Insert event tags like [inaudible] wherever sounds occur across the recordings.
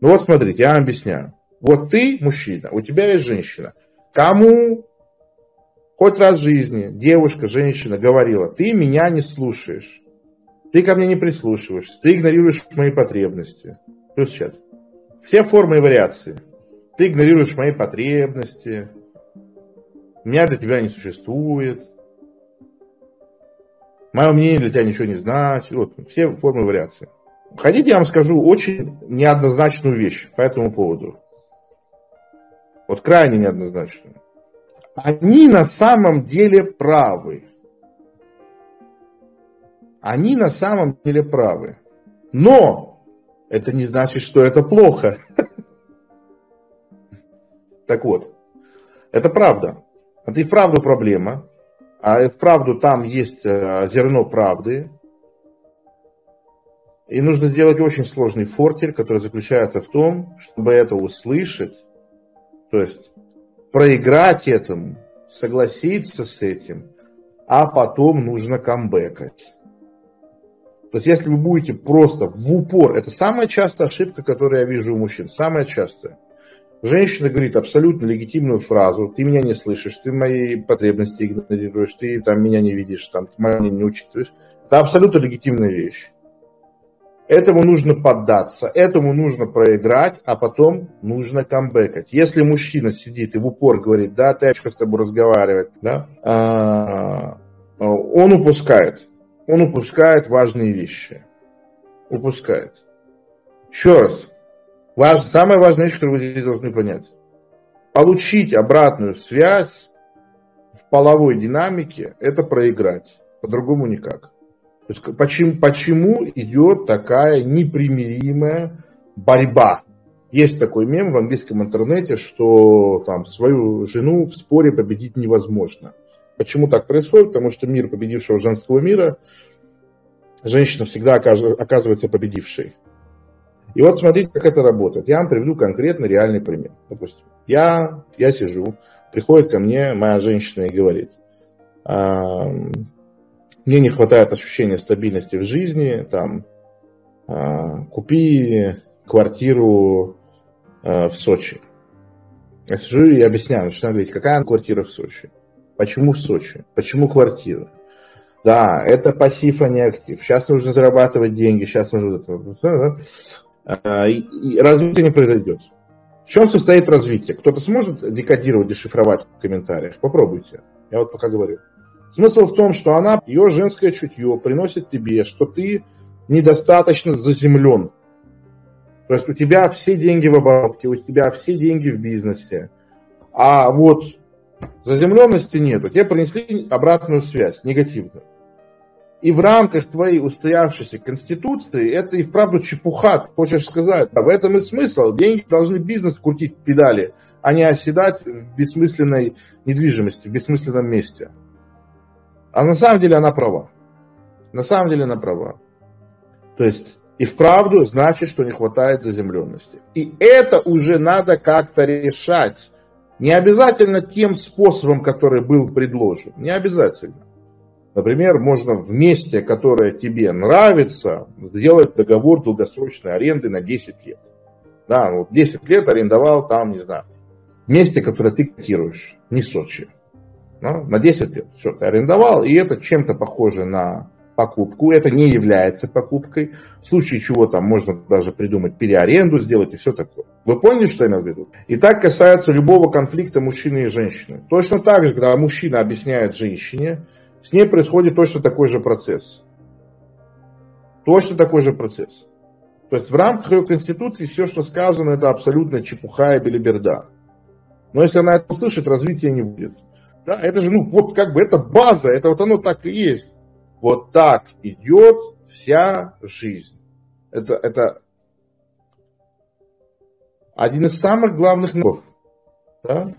Ну вот смотрите, я вам объясняю. Вот ты мужчина, у тебя есть женщина. Кому хоть раз в жизни девушка, женщина говорила, ты меня не слушаешь, ты ко мне не прислушиваешься, ты игнорируешь мои потребности. Плюс чат. Все формы и вариации. Ты игнорируешь мои потребности, меня для тебя не существует, мое мнение для тебя ничего не значит. Вот, все формы и вариации. Хотите, я вам скажу очень неоднозначную вещь по этому поводу. Вот крайне неоднозначную. Они на самом деле правы. Они на самом деле правы. Но это не значит, что это плохо. [laughs] Так вот, это правда. Это и вправду проблема. А и вправду там есть э, зерно правды. И нужно сделать очень сложный фортель, который заключается в том, чтобы это услышать, то есть проиграть этому, согласиться с этим, а потом нужно камбэкать. То есть если вы будете просто в упор, это самая частая ошибка, которую я вижу у мужчин, самая частая. Женщина говорит абсолютно легитимную фразу, ты меня не слышишь, ты мои потребности игнорируешь, ты там меня не видишь, там, ты меня не учитываешь. Это абсолютно легитимная вещь. Этому нужно поддаться, этому нужно проиграть, а потом нужно камбэкать. Если мужчина сидит и в упор говорит, да, ты с тобой разговаривать, да, а, он упускает. Он упускает важные вещи. Упускает. Еще раз. Важ, самая важная вещь, которую вы здесь должны понять. Получить обратную связь в половой динамике – это проиграть. По-другому никак. То есть почему, почему идет такая непримиримая борьба? Есть такой мем в английском интернете, что там свою жену в споре победить невозможно. Почему так происходит? Потому что мир победившего женского мира, женщина всегда оказывается победившей. И вот смотрите, как это работает. Я вам приведу конкретно реальный пример. Допустим, я, я сижу, приходит ко мне моя женщина и говорит, мне не хватает ощущения стабильности в жизни, там, э, купи квартиру э, в Сочи. Я сижу и объясняю, начинаю говорить, какая квартира в Сочи, почему в Сочи, почему квартира. Да, это пассив, а не актив. Сейчас нужно зарабатывать деньги, сейчас нужно... А, и, и развитие не произойдет. В чем состоит развитие? Кто-то сможет декодировать, дешифровать в комментариях? Попробуйте. Я вот пока говорю. Смысл в том, что она, ее женское чутье приносит тебе, что ты недостаточно заземлен. То есть у тебя все деньги в оборотке, у тебя все деньги в бизнесе. А вот заземленности нету. Тебе принесли обратную связь, негативную. И в рамках твоей устоявшейся конституции это и вправду чепуха, ты хочешь сказать. А в этом и смысл. Деньги должны бизнес крутить педали, а не оседать в бессмысленной недвижимости, в бессмысленном месте. А на самом деле она права. На самом деле она права. То есть и вправду значит, что не хватает заземленности. И это уже надо как-то решать. Не обязательно тем способом, который был предложен. Не обязательно. Например, можно в месте, которое тебе нравится, сделать договор долгосрочной аренды на 10 лет. Да, вот 10 лет арендовал там, не знаю, в месте, которое ты котируешь, не Сочи да, на 10 лет. Все, ты арендовал, и это чем-то похоже на покупку. Это не является покупкой. В случае чего там можно даже придумать переаренду сделать и все такое. Вы поняли, что я имею в виду? И так касается любого конфликта мужчины и женщины. Точно так же, когда мужчина объясняет женщине, с ней происходит точно такой же процесс. Точно такой же процесс. То есть в рамках ее конституции все, что сказано, это абсолютно чепуха и белиберда. Но если она это услышит, развития не будет. Да, это же, ну, вот как бы это база, это вот оно так и есть. Вот так идет вся жизнь. Это, это один из самых главных ногов. Да?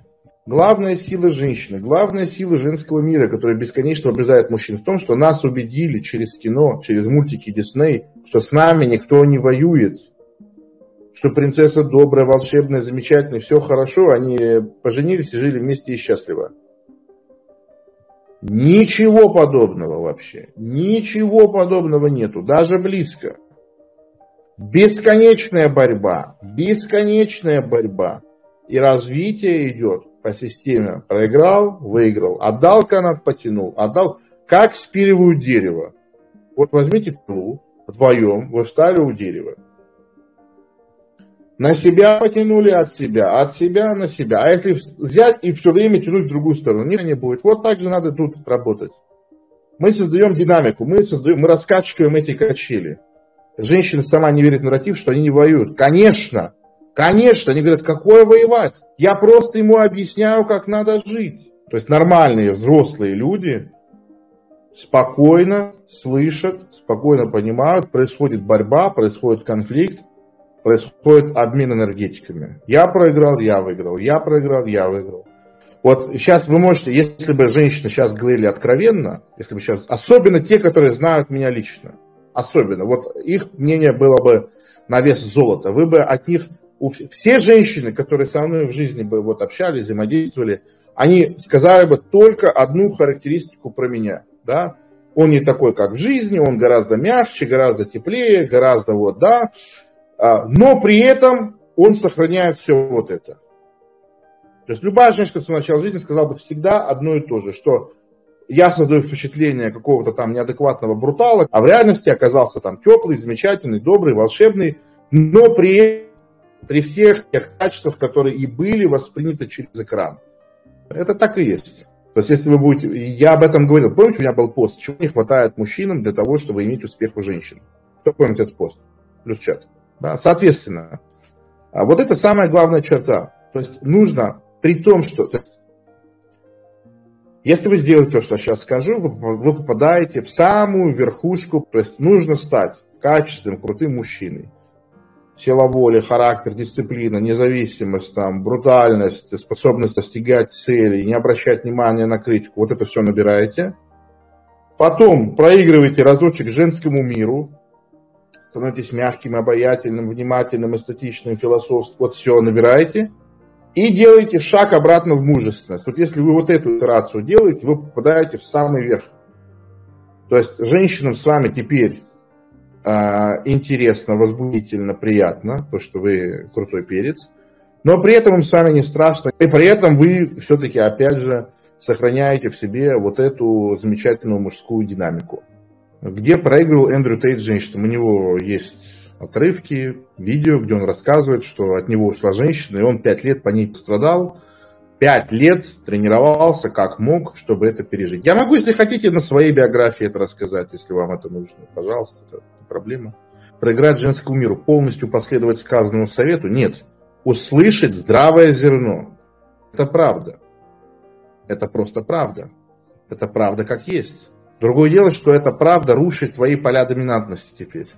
Главная сила женщины, главная сила женского мира, которая бесконечно побеждает мужчин, в том, что нас убедили через кино, через мультики Дисней, что с нами никто не воюет, что принцесса добрая, волшебная, замечательная, все хорошо, они поженились и жили вместе и счастливо. Ничего подобного вообще. Ничего подобного нету, даже близко. Бесконечная борьба, бесконечная борьба. И развитие идет по системе. Проиграл, выиграл. Отдал канат, потянул. Отдал, как спиливают дерево. Вот возьмите пилу, вдвоем, вы встали у дерева. На себя потянули от себя, от себя на себя. А если взять и все время тянуть в другую сторону, ничего не будет. Вот так же надо тут работать. Мы создаем динамику, мы создаем, мы раскачиваем эти качели. Женщина сама не верит в нарратив, что они не воюют. Конечно, конечно, они говорят, какое воевать? Я просто ему объясняю, как надо жить. То есть нормальные взрослые люди спокойно слышат, спокойно понимают, происходит борьба, происходит конфликт, происходит обмен энергетиками. Я проиграл, я выиграл, я проиграл, я выиграл. Вот сейчас вы можете, если бы женщины сейчас говорили откровенно, если бы сейчас, особенно те, которые знают меня лично, особенно, вот их мнение было бы на вес золота, вы бы от них, все женщины, которые со мной в жизни бы вот общались, взаимодействовали, они сказали бы только одну характеристику про меня, да, он не такой, как в жизни, он гораздо мягче, гораздо теплее, гораздо вот, да, но при этом он сохраняет все вот это. То есть любая женщина в начале жизни сказала бы всегда одно и то же, что я создаю впечатление какого-то там неадекватного брутала, а в реальности оказался там теплый, замечательный, добрый, волшебный, но при, при всех тех качествах, которые и были восприняты через экран. Это так и есть. То есть, если вы будете... Я об этом говорил. Помните, у меня был пост, чего не хватает мужчинам для того, чтобы иметь успех у женщин? Кто помнит этот пост? Плюс чат. Да? Соответственно, а вот это самая главная черта. То есть, нужно при том, что... есть, если вы сделаете то, что я сейчас скажу, вы, вы попадаете в самую верхушку. То есть, нужно стать качественным, крутым мужчиной сила воли, характер, дисциплина, независимость, там, брутальность, способность достигать цели, не обращать внимания на критику, вот это все набираете. Потом проигрываете разочек женскому миру, становитесь мягким, обаятельным, внимательным, эстетичным, философским, вот все набираете. И делаете шаг обратно в мужественность. Вот если вы вот эту итерацию делаете, вы попадаете в самый верх. То есть женщинам с вами теперь а, интересно, возбудительно, приятно, то, что вы крутой перец, но при этом им с вами не страшно, и при этом вы все-таки, опять же, сохраняете в себе вот эту замечательную мужскую динамику. Где проигрывал Эндрю Тейт женщинам? У него есть отрывки, видео, где он рассказывает, что от него ушла женщина, и он пять лет по ней пострадал, пять лет тренировался как мог, чтобы это пережить. Я могу, если хотите, на своей биографии это рассказать, если вам это нужно. Пожалуйста, это проблема. Проиграть женскому миру, полностью последовать сказанному совету? Нет. Услышать здравое зерно. Это правда. Это просто правда. Это правда как есть. Другое дело, что эта правда рушит твои поля доминантности теперь.